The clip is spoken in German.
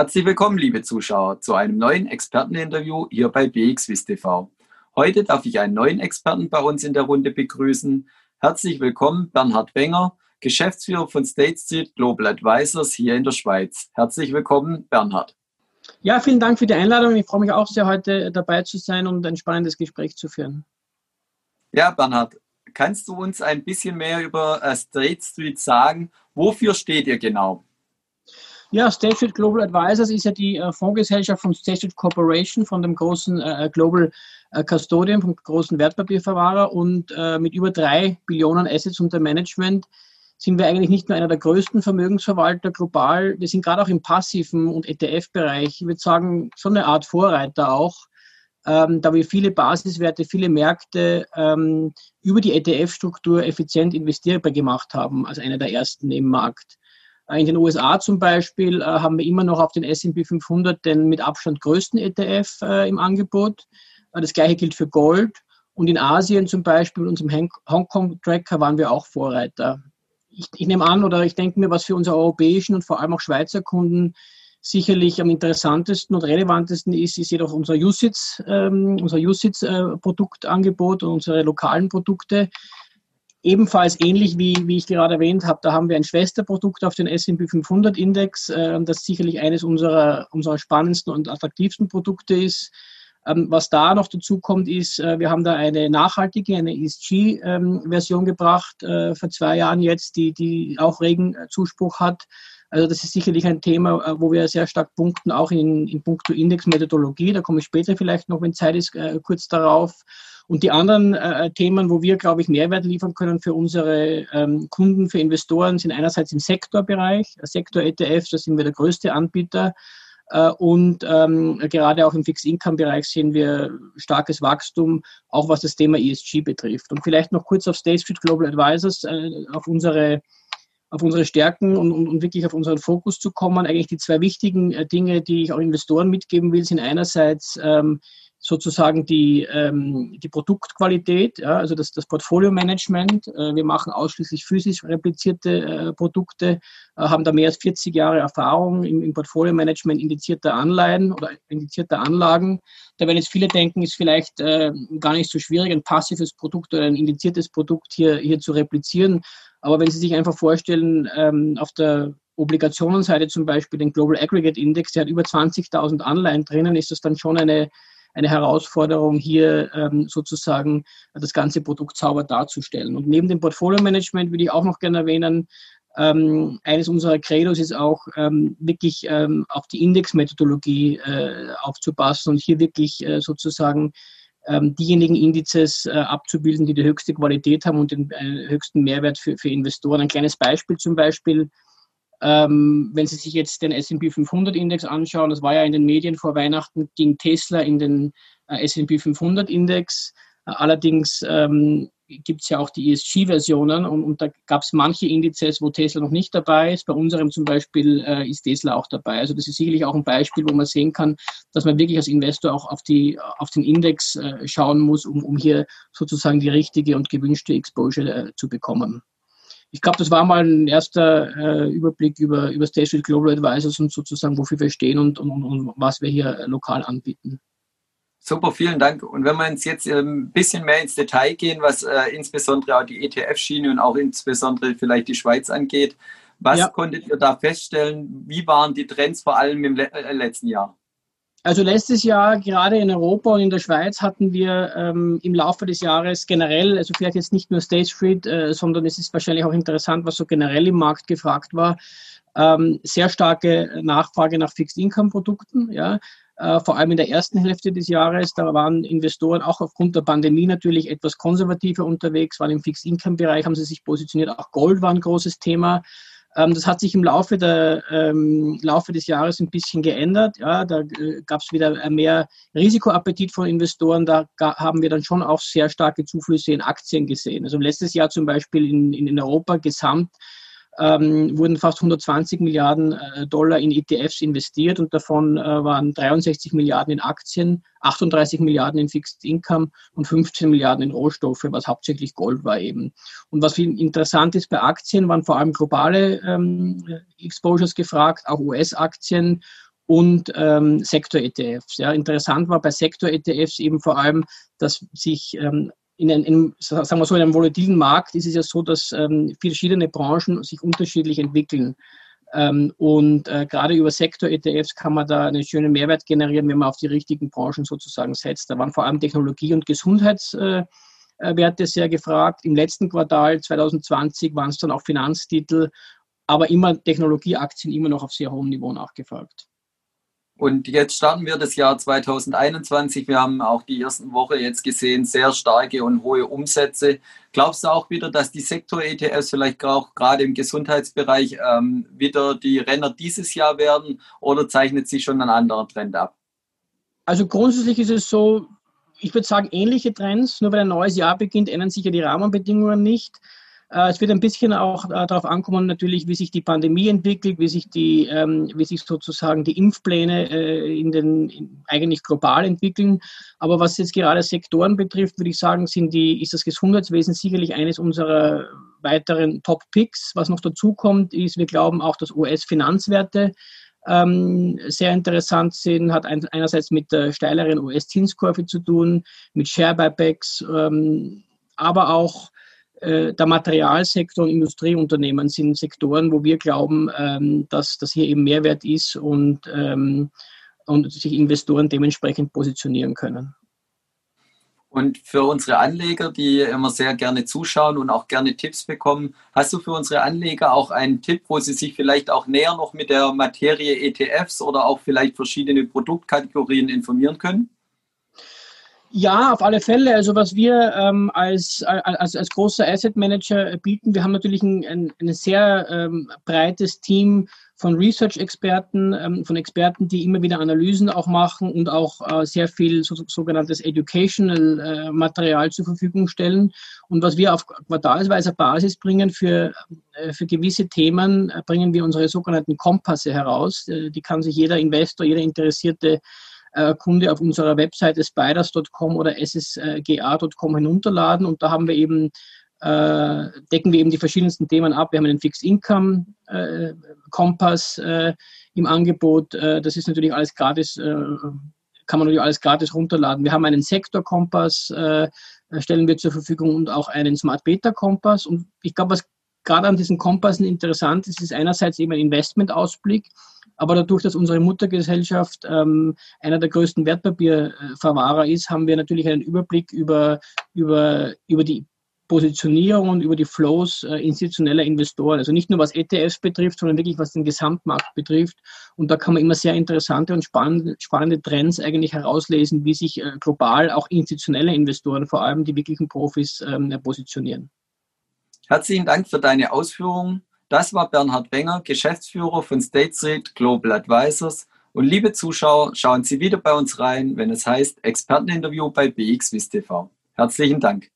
Herzlich willkommen, liebe Zuschauer, zu einem neuen Experteninterview hier bei BXWIS TV. Heute darf ich einen neuen Experten bei uns in der Runde begrüßen. Herzlich willkommen, Bernhard Wenger, Geschäftsführer von State Street Global Advisors hier in der Schweiz. Herzlich willkommen, Bernhard. Ja, vielen Dank für die Einladung. Ich freue mich auch sehr, heute dabei zu sein und ein spannendes Gespräch zu führen. Ja, Bernhard, kannst du uns ein bisschen mehr über äh, State Street sagen? Wofür steht ihr genau? Ja, State Street Global Advisors ist ja die äh, Fondsgesellschaft von State Street Corporation, von dem großen äh, Global Custodian, vom großen Wertpapierverwahrer und mit über drei Billionen Assets unter Management sind wir eigentlich nicht nur einer der größten Vermögensverwalter global, wir sind gerade auch im passiven und ETF-Bereich, ich würde sagen, schon eine Art Vorreiter auch ähm, da wir viele Basiswerte, viele Märkte ähm, über die ETF-Struktur effizient investierbar gemacht haben, als einer der ersten im Markt. In den USA zum Beispiel äh, haben wir immer noch auf den S&P 500 den mit Abstand größten ETF äh, im Angebot. Äh, das gleiche gilt für Gold. Und in Asien zum Beispiel, mit unserem Hongkong-Tracker, waren wir auch Vorreiter. Ich, ich nehme an oder ich denke mir, was für unsere europäischen und vor allem auch Schweizer Kunden sicherlich am interessantesten und relevantesten ist, ist jedoch unser USITS, ähm, unser USITS-Produktangebot äh, und unsere lokalen Produkte. Ebenfalls ähnlich wie, wie ich gerade erwähnt habe, da haben wir ein Schwesterprodukt auf den S&P 500 Index, äh, das sicherlich eines unserer, unserer spannendsten und attraktivsten Produkte ist. Ähm, was da noch dazu kommt, ist, äh, wir haben da eine nachhaltige, eine ESG-Version ähm, gebracht, äh, vor zwei Jahren jetzt, die, die auch regen Zuspruch hat. Also das ist sicherlich ein Thema, wo wir sehr stark punkten, auch in, in puncto Indexmethodologie. Da komme ich später vielleicht noch, wenn Zeit ist, kurz darauf. Und die anderen äh, Themen, wo wir, glaube ich, Mehrwert liefern können für unsere ähm, Kunden, für Investoren, sind einerseits im Sektorbereich, Sektor-ETFs, da sind wir der größte Anbieter. Äh, und ähm, gerade auch im Fixed-Income-Bereich sehen wir starkes Wachstum, auch was das Thema ESG betrifft. Und vielleicht noch kurz auf State Street Global Advisors, äh, auf unsere auf unsere Stärken und, und, und, wirklich auf unseren Fokus zu kommen. Eigentlich die zwei wichtigen äh, Dinge, die ich auch Investoren mitgeben will, sind einerseits ähm, sozusagen die, ähm, die Produktqualität, ja, also das, das Portfolio-Management. Äh, wir machen ausschließlich physisch replizierte äh, Produkte, äh, haben da mehr als 40 Jahre Erfahrung im, im Portfolio-Management indizierter Anleihen oder indizierter Anlagen. Da werden jetzt viele denken, ist vielleicht äh, gar nicht so schwierig, ein passives Produkt oder ein indiziertes Produkt hier, hier zu replizieren. Aber wenn Sie sich einfach vorstellen, ähm, auf der Obligationenseite zum Beispiel den Global Aggregate Index, der hat über 20.000 Anleihen drinnen, ist das dann schon eine, eine Herausforderung, hier ähm, sozusagen das ganze Produkt sauber darzustellen. Und neben dem Portfolio-Management würde ich auch noch gerne erwähnen, ähm, eines unserer Credos ist auch ähm, wirklich ähm, auf die Indexmethodologie äh, aufzupassen und hier wirklich äh, sozusagen ähm, diejenigen Indizes äh, abzubilden, die die höchste Qualität haben und den äh, höchsten Mehrwert für, für Investoren. Ein kleines Beispiel zum Beispiel, ähm, wenn Sie sich jetzt den S&P 500 Index anschauen, das war ja in den Medien vor Weihnachten, ging Tesla in den äh, S&P 500 Index. allerdings ähm, gibt es ja auch die ESG-Versionen und, und, da gab es manche Indizes, wo Tesla noch nicht dabei ist. Bei unserem zum Beispiel äh, ist Tesla auch dabei. Also das ist sicherlich auch ein Beispiel, wo man sehen kann, dass man wirklich als Investor auch auf, die, auf den Index äh, schauen muss, um, um hier sozusagen die richtige und gewünschte Exposure äh, zu bekommen. Ich glaube, das war mal ein erster äh, Überblick über, über Street Global Advisors und sozusagen, wofür wir stehen und, und, und was wir hier lokal anbieten. Super, vielen Dank. Und wenn wir uns jetzt ähm, ein bisschen mehr ins Detail gehen, was äh, insbesondere auch die ETF-Schiene und auch insbesondere vielleicht die Schweiz angeht, was ja. konntet ihr da feststellen? Wie waren die Trends vor allem im äh, letzten Jahr? Also letztes Jahr gerade in Europa und in der Schweiz hatten wir ähm, im Laufe des Jahres generell, also vielleicht jetzt nicht nur State Street, äh, sondern es ist wahrscheinlich auch interessant, was so generell im Markt gefragt war, ähm, sehr starke Nachfrage nach Fixed Income Produkten. Ja, äh, vor allem in der ersten Hälfte des Jahres. Da waren Investoren auch aufgrund der Pandemie natürlich etwas konservativer unterwegs, weil im Fixed-Income-Bereich haben sie sich positioniert. Auch Gold war ein großes Thema. Ähm, das hat sich im Laufe, der, ähm, Laufe des Jahres ein bisschen geändert. Ja, da äh, gab es wieder mehr Risikoappetit von Investoren. Da haben wir dann schon auch sehr starke Zuflüsse in Aktien gesehen. Also letztes Jahr zum Beispiel in, in Europa gesamt ähm, wurden fast 120 Milliarden äh, Dollar in ETFs investiert und davon äh, waren 63 Milliarden in Aktien, 38 Milliarden in Fixed Income und 15 Milliarden in Rohstoffe, was hauptsächlich Gold war eben. Und was interessant ist bei Aktien, waren vor allem globale ähm, Exposures gefragt, auch US-Aktien und ähm, Sektor-ETFs. Ja, interessant war bei Sektor-ETFs eben vor allem, dass sich ähm, in einem, sagen wir so, in einem volatilen Markt ist es ja so, dass ähm, verschiedene Branchen sich unterschiedlich entwickeln. Ähm, und äh, gerade über Sektor-ETFs kann man da einen schönen Mehrwert generieren, wenn man auf die richtigen Branchen sozusagen setzt. Da waren vor allem Technologie- und Gesundheitswerte äh, sehr gefragt. Im letzten Quartal 2020 waren es dann auch Finanztitel, aber immer Technologieaktien immer noch auf sehr hohem Niveau nachgefragt. Und jetzt starten wir das Jahr 2021. Wir haben auch die ersten Woche jetzt gesehen, sehr starke und hohe Umsätze. Glaubst du auch wieder, dass die Sektor-ETFs vielleicht auch gerade im Gesundheitsbereich ähm, wieder die Renner dieses Jahr werden oder zeichnet sich schon ein anderer Trend ab? Also grundsätzlich ist es so, ich würde sagen, ähnliche Trends. Nur weil ein neues Jahr beginnt, ändern sich ja die Rahmenbedingungen nicht. Äh, es wird ein bisschen auch äh, darauf ankommen, natürlich, wie sich die Pandemie entwickelt, wie sich die, ähm, wie sich sozusagen die Impfpläne äh, in den eigentlich global entwickeln. Aber was jetzt gerade Sektoren betrifft, würde ich sagen, sind die, ist das Gesundheitswesen sicherlich eines unserer weiteren Top-Picks. Was noch dazu kommt, ist, wir glauben auch, dass US-Finanzwerte ähm, sehr interessant sind, hat ein, einerseits mit der steileren US-Zinskurve zu tun, mit Share-Buybacks, ähm, aber auch der Materialsektor und Industrieunternehmen sind Sektoren, wo wir glauben, ähm, dass das hier eben Mehrwert ist und, ähm, und sich Investoren dementsprechend positionieren können. Und für unsere Anleger, die immer sehr gerne zuschauen und auch gerne Tipps bekommen, hast du für unsere Anleger auch einen Tipp, wo sie sich vielleicht auch näher noch mit der Materie ETFs oder auch vielleicht verschiedene Produktkategorien informieren können? Ja, auf alle Fälle. Also was wir ähm, als, als, als großer Asset Manager bieten, wir haben natürlich ein, ein, ein sehr ähm, breites Team von Research-Experten, ähm, von Experten, die immer wieder Analysen auch machen und auch äh, sehr viel so, sogenanntes Educational-Material äh, zur Verfügung stellen. Und was wir auf quartalsweiser Basis bringen für, äh, für gewisse Themen, äh, bringen wir unsere sogenannten Kompasse heraus. Äh, die kann sich jeder Investor, jeder Interessierte äh, Kunde auf unserer Webseite spiders.com oder ssga.com herunterladen und da haben wir eben äh, decken wir eben die verschiedensten Themen ab. Wir haben einen Fixed Income äh, Kompass im Angebot. Das ist natürlich alles gratis, kann man natürlich alles gratis runterladen. Wir haben einen Sektor Kompass, stellen wir zur Verfügung und auch einen Smart Beta Kompass. Und ich glaube, was gerade an diesen Kompassen interessant ist, ist einerseits eben ein Investmentausblick. Aber dadurch, dass unsere Muttergesellschaft ähm, einer der größten Wertpapierverwahrer ist, haben wir natürlich einen Überblick über, über, über die Positionierung und über die Flows äh, institutioneller Investoren. Also nicht nur was ETFs betrifft, sondern wirklich was den Gesamtmarkt betrifft. Und da kann man immer sehr interessante und spannende, spannende Trends eigentlich herauslesen, wie sich äh, global auch institutionelle Investoren, vor allem die wirklichen Profis, ähm, positionieren. Herzlichen Dank für deine Ausführungen. Das war Bernhard Wenger, Geschäftsführer von State Street Global Advisors. Und liebe Zuschauer, schauen Sie wieder bei uns rein, wenn es heißt Experteninterview bei BXWIST TV. Herzlichen Dank.